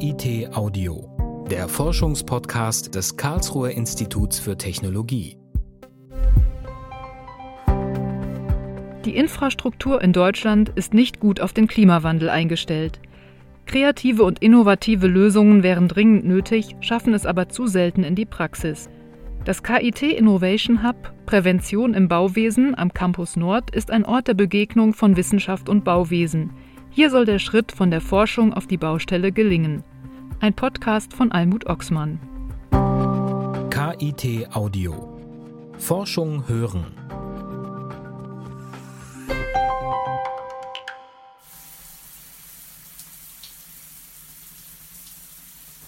KIT Audio, der Forschungspodcast des Karlsruher Instituts für Technologie. Die Infrastruktur in Deutschland ist nicht gut auf den Klimawandel eingestellt. Kreative und innovative Lösungen wären dringend nötig, schaffen es aber zu selten in die Praxis. Das KIT Innovation Hub Prävention im Bauwesen am Campus Nord ist ein Ort der Begegnung von Wissenschaft und Bauwesen. Hier soll der Schritt von der Forschung auf die Baustelle gelingen. Ein Podcast von Almut Oxmann. KIT Audio. Forschung hören.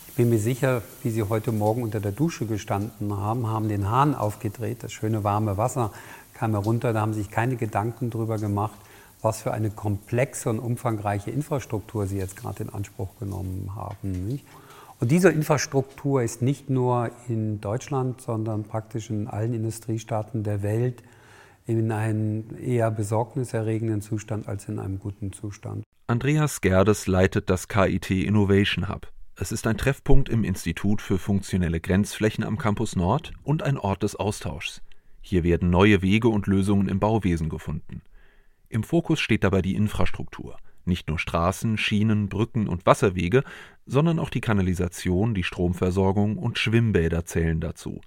Ich bin mir sicher, wie Sie heute Morgen unter der Dusche gestanden haben, haben den Hahn aufgedreht, das schöne warme Wasser kam herunter, da haben sich keine Gedanken darüber gemacht, was für eine komplexe und umfangreiche Infrastruktur Sie jetzt gerade in Anspruch genommen haben. Nicht? Und diese Infrastruktur ist nicht nur in Deutschland, sondern praktisch in allen Industriestaaten der Welt in einem eher besorgniserregenden Zustand als in einem guten Zustand. Andreas Gerdes leitet das KIT Innovation Hub. Es ist ein Treffpunkt im Institut für funktionelle Grenzflächen am Campus Nord und ein Ort des Austauschs. Hier werden neue Wege und Lösungen im Bauwesen gefunden. Im Fokus steht dabei die Infrastruktur. Nicht nur Straßen, Schienen, Brücken und Wasserwege, sondern auch die Kanalisation, die Stromversorgung und Schwimmbäder zählen dazu.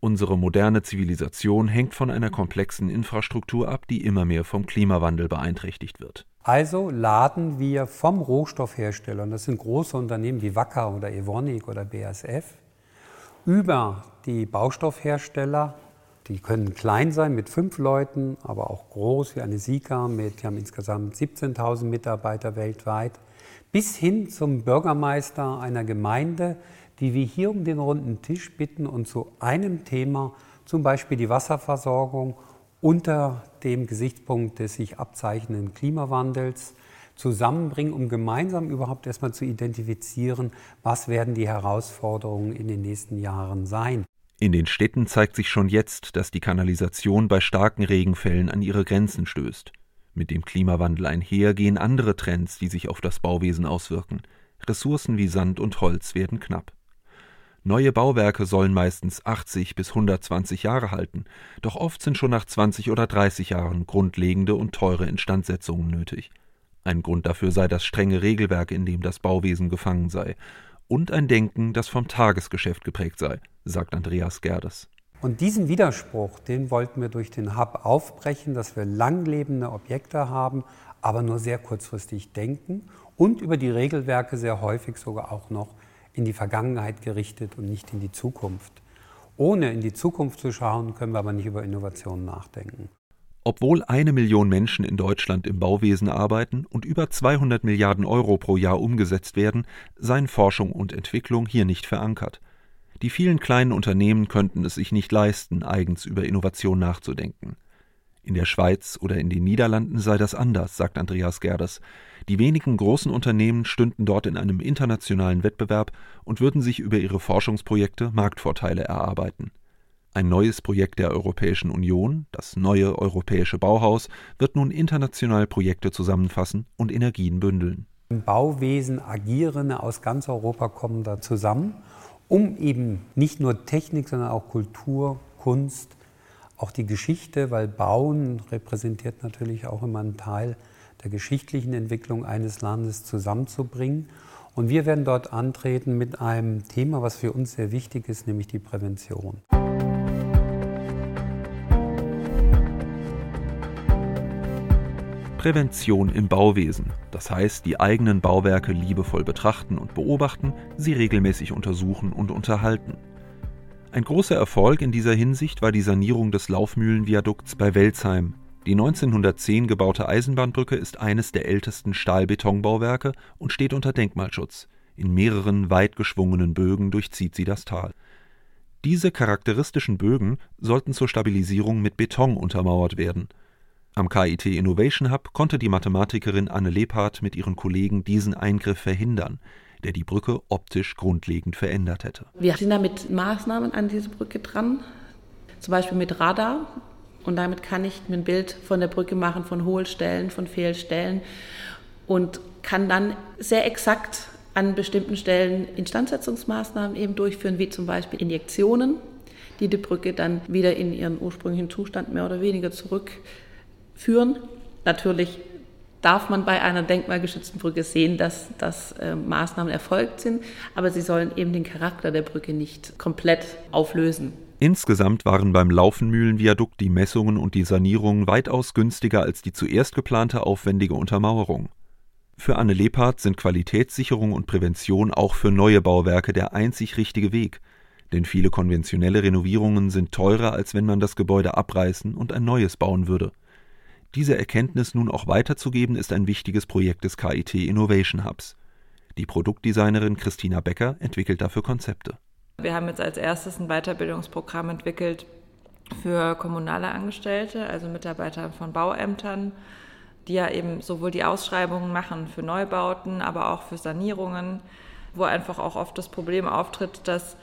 Unsere moderne Zivilisation hängt von einer komplexen Infrastruktur ab, die immer mehr vom Klimawandel beeinträchtigt wird. Also laden wir vom Rohstoffhersteller, und das sind große Unternehmen wie Wacker oder Evonik oder BASF, über die Baustoffhersteller, die können klein sein mit fünf Leuten, aber auch groß wie eine Sika mit, die haben insgesamt 17.000 Mitarbeiter weltweit, bis hin zum Bürgermeister einer Gemeinde, die wir hier um den runden Tisch bitten und zu einem Thema, zum Beispiel die Wasserversorgung unter dem Gesichtspunkt des sich abzeichnenden Klimawandels zusammenbringen, um gemeinsam überhaupt erstmal zu identifizieren, was werden die Herausforderungen in den nächsten Jahren sein. In den Städten zeigt sich schon jetzt, dass die Kanalisation bei starken Regenfällen an ihre Grenzen stößt. Mit dem Klimawandel einher gehen andere Trends, die sich auf das Bauwesen auswirken. Ressourcen wie Sand und Holz werden knapp. Neue Bauwerke sollen meistens 80 bis 120 Jahre halten, doch oft sind schon nach 20 oder 30 Jahren grundlegende und teure Instandsetzungen nötig. Ein Grund dafür sei das strenge Regelwerk, in dem das Bauwesen gefangen sei, und ein Denken, das vom Tagesgeschäft geprägt sei, sagt Andreas Gerdes. Und diesen Widerspruch, den wollten wir durch den Hub aufbrechen, dass wir langlebende Objekte haben, aber nur sehr kurzfristig denken und über die Regelwerke sehr häufig sogar auch noch in die Vergangenheit gerichtet und nicht in die Zukunft. Ohne in die Zukunft zu schauen, können wir aber nicht über Innovationen nachdenken. Obwohl eine Million Menschen in Deutschland im Bauwesen arbeiten und über 200 Milliarden Euro pro Jahr umgesetzt werden, seien Forschung und Entwicklung hier nicht verankert. Die vielen kleinen Unternehmen könnten es sich nicht leisten, eigens über Innovation nachzudenken. In der Schweiz oder in den Niederlanden sei das anders, sagt Andreas Gerdes. Die wenigen großen Unternehmen stünden dort in einem internationalen Wettbewerb und würden sich über ihre Forschungsprojekte Marktvorteile erarbeiten. Ein neues Projekt der Europäischen Union, das neue europäische Bauhaus, wird nun international Projekte zusammenfassen und Energien bündeln. Im Bauwesen Agierende aus ganz Europa kommen da zusammen, um eben nicht nur Technik, sondern auch Kultur, Kunst, auch die Geschichte, weil Bauen repräsentiert natürlich auch immer einen Teil der geschichtlichen Entwicklung eines Landes zusammenzubringen. Und wir werden dort antreten mit einem Thema, was für uns sehr wichtig ist, nämlich die Prävention. Prävention im Bauwesen, das heißt die eigenen Bauwerke liebevoll betrachten und beobachten, sie regelmäßig untersuchen und unterhalten. Ein großer Erfolg in dieser Hinsicht war die Sanierung des Laufmühlenviadukts bei Welzheim. Die 1910 gebaute Eisenbahnbrücke ist eines der ältesten Stahlbetonbauwerke und steht unter Denkmalschutz. In mehreren weit geschwungenen Bögen durchzieht sie das Tal. Diese charakteristischen Bögen sollten zur Stabilisierung mit Beton untermauert werden. Am KIT Innovation Hub konnte die Mathematikerin Anne Lebhardt mit ihren Kollegen diesen Eingriff verhindern der die Brücke optisch grundlegend verändert hätte. Wir sind da mit Maßnahmen an diese Brücke dran, zum Beispiel mit Radar. Und damit kann ich ein Bild von der Brücke machen, von Hohlstellen, von Fehlstellen und kann dann sehr exakt an bestimmten Stellen Instandsetzungsmaßnahmen eben durchführen, wie zum Beispiel Injektionen, die die Brücke dann wieder in ihren ursprünglichen Zustand mehr oder weniger zurückführen. Natürlich darf man bei einer denkmalgeschützten Brücke sehen, dass, dass äh, Maßnahmen erfolgt sind, aber sie sollen eben den Charakter der Brücke nicht komplett auflösen. Insgesamt waren beim Laufenmühlenviadukt die Messungen und die Sanierungen weitaus günstiger als die zuerst geplante aufwendige Untermauerung. Für Anne Lebhardt sind Qualitätssicherung und Prävention auch für neue Bauwerke der einzig richtige Weg, denn viele konventionelle Renovierungen sind teurer, als wenn man das Gebäude abreißen und ein neues bauen würde. Diese Erkenntnis nun auch weiterzugeben, ist ein wichtiges Projekt des KIT Innovation Hubs. Die Produktdesignerin Christina Becker entwickelt dafür Konzepte. Wir haben jetzt als erstes ein Weiterbildungsprogramm entwickelt für kommunale Angestellte, also Mitarbeiter von Bauämtern, die ja eben sowohl die Ausschreibungen machen für Neubauten, aber auch für Sanierungen, wo einfach auch oft das Problem auftritt, dass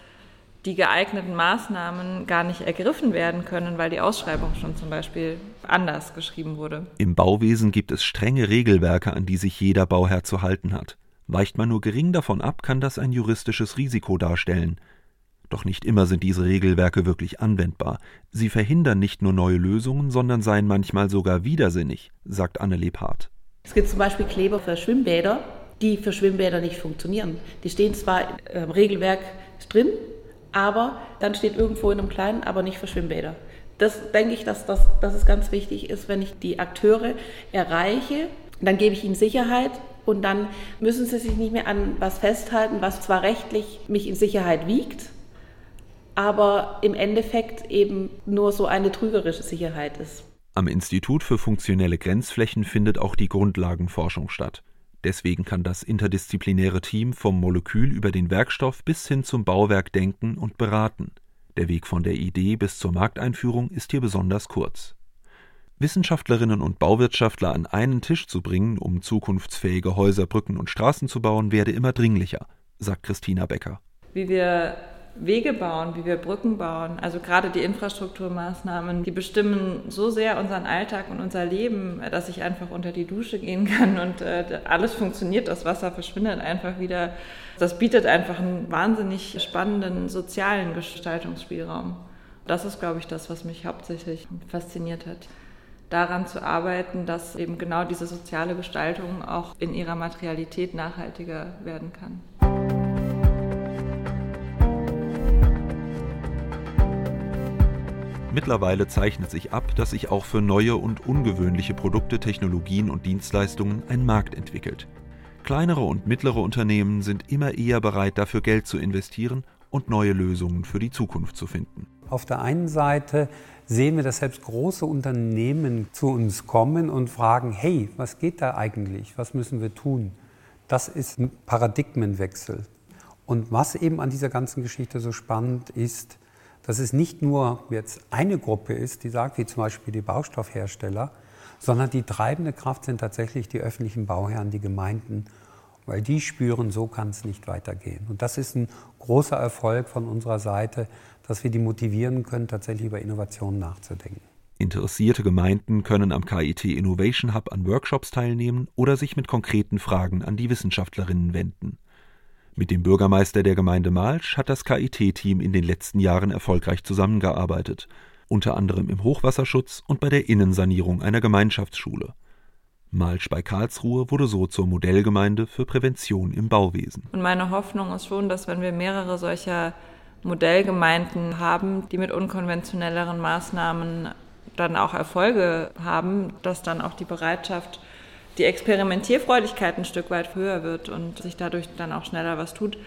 die geeigneten Maßnahmen gar nicht ergriffen werden können, weil die Ausschreibung schon zum Beispiel anders geschrieben wurde. Im Bauwesen gibt es strenge Regelwerke, an die sich jeder Bauherr zu halten hat. Weicht man nur gering davon ab, kann das ein juristisches Risiko darstellen. Doch nicht immer sind diese Regelwerke wirklich anwendbar. Sie verhindern nicht nur neue Lösungen, sondern seien manchmal sogar widersinnig, sagt Anne Lebhardt. Es gibt zum Beispiel Kleber für Schwimmbäder, die für Schwimmbäder nicht funktionieren. Die stehen zwar im Regelwerk drin, aber dann steht irgendwo in einem kleinen, aber nicht für Schwimmbäder. Das denke ich, dass, das, dass es ganz wichtig ist, wenn ich die Akteure erreiche, dann gebe ich ihnen Sicherheit und dann müssen sie sich nicht mehr an was festhalten, was zwar rechtlich mich in Sicherheit wiegt, aber im Endeffekt eben nur so eine trügerische Sicherheit ist. Am Institut für funktionelle Grenzflächen findet auch die Grundlagenforschung statt. Deswegen kann das interdisziplinäre Team vom Molekül über den Werkstoff bis hin zum Bauwerk denken und beraten. Der Weg von der Idee bis zur Markteinführung ist hier besonders kurz. Wissenschaftlerinnen und Bauwirtschaftler an einen Tisch zu bringen, um zukunftsfähige Häuser, Brücken und Straßen zu bauen, werde immer dringlicher, sagt Christina Becker. Wie wir Wege bauen, wie wir Brücken bauen, also gerade die Infrastrukturmaßnahmen, die bestimmen so sehr unseren Alltag und unser Leben, dass ich einfach unter die Dusche gehen kann und äh, alles funktioniert, das Wasser verschwindet einfach wieder. Das bietet einfach einen wahnsinnig spannenden sozialen Gestaltungsspielraum. Das ist, glaube ich, das, was mich hauptsächlich fasziniert hat daran zu arbeiten, dass eben genau diese soziale Gestaltung auch in ihrer Materialität nachhaltiger werden kann. Mittlerweile zeichnet sich ab, dass sich auch für neue und ungewöhnliche Produkte, Technologien und Dienstleistungen ein Markt entwickelt. Kleinere und mittlere Unternehmen sind immer eher bereit, dafür Geld zu investieren und neue Lösungen für die Zukunft zu finden. Auf der einen Seite sehen wir, dass selbst große Unternehmen zu uns kommen und fragen, hey, was geht da eigentlich? Was müssen wir tun? Das ist ein Paradigmenwechsel. Und was eben an dieser ganzen Geschichte so spannend ist, dass es nicht nur jetzt eine Gruppe ist, die sagt, wie zum Beispiel die Baustoffhersteller, sondern die treibende Kraft sind tatsächlich die öffentlichen Bauherren, die Gemeinden, weil die spüren, so kann es nicht weitergehen. Und das ist ein großer Erfolg von unserer Seite, dass wir die motivieren können, tatsächlich über Innovationen nachzudenken. Interessierte Gemeinden können am KIT Innovation Hub an Workshops teilnehmen oder sich mit konkreten Fragen an die Wissenschaftlerinnen wenden. Mit dem Bürgermeister der Gemeinde Malsch hat das KIT-Team in den letzten Jahren erfolgreich zusammengearbeitet, unter anderem im Hochwasserschutz und bei der Innensanierung einer Gemeinschaftsschule. Malsch bei Karlsruhe wurde so zur Modellgemeinde für Prävention im Bauwesen. Und meine Hoffnung ist schon, dass wenn wir mehrere solcher Modellgemeinden haben, die mit unkonventionelleren Maßnahmen dann auch Erfolge haben, dass dann auch die Bereitschaft die Experimentierfreudigkeit ein Stück weit höher wird und sich dadurch dann auch schneller was tut.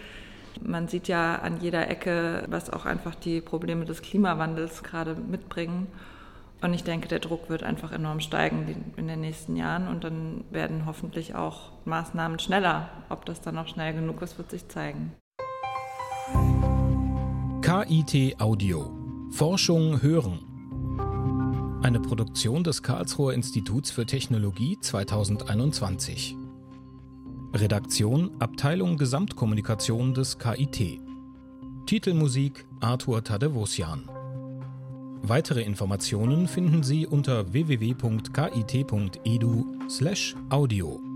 Man sieht ja an jeder Ecke, was auch einfach die Probleme des Klimawandels gerade mitbringen. Und ich denke, der Druck wird einfach enorm steigen in den nächsten Jahren und dann werden hoffentlich auch Maßnahmen schneller. Ob das dann auch schnell genug ist, wird sich zeigen. KIT Audio. Forschung hören. Eine Produktion des Karlsruher Instituts für Technologie 2021. Redaktion Abteilung Gesamtkommunikation des KIT. Titelmusik Arthur Tadevosian. Weitere Informationen finden Sie unter www.kit.edu/audio.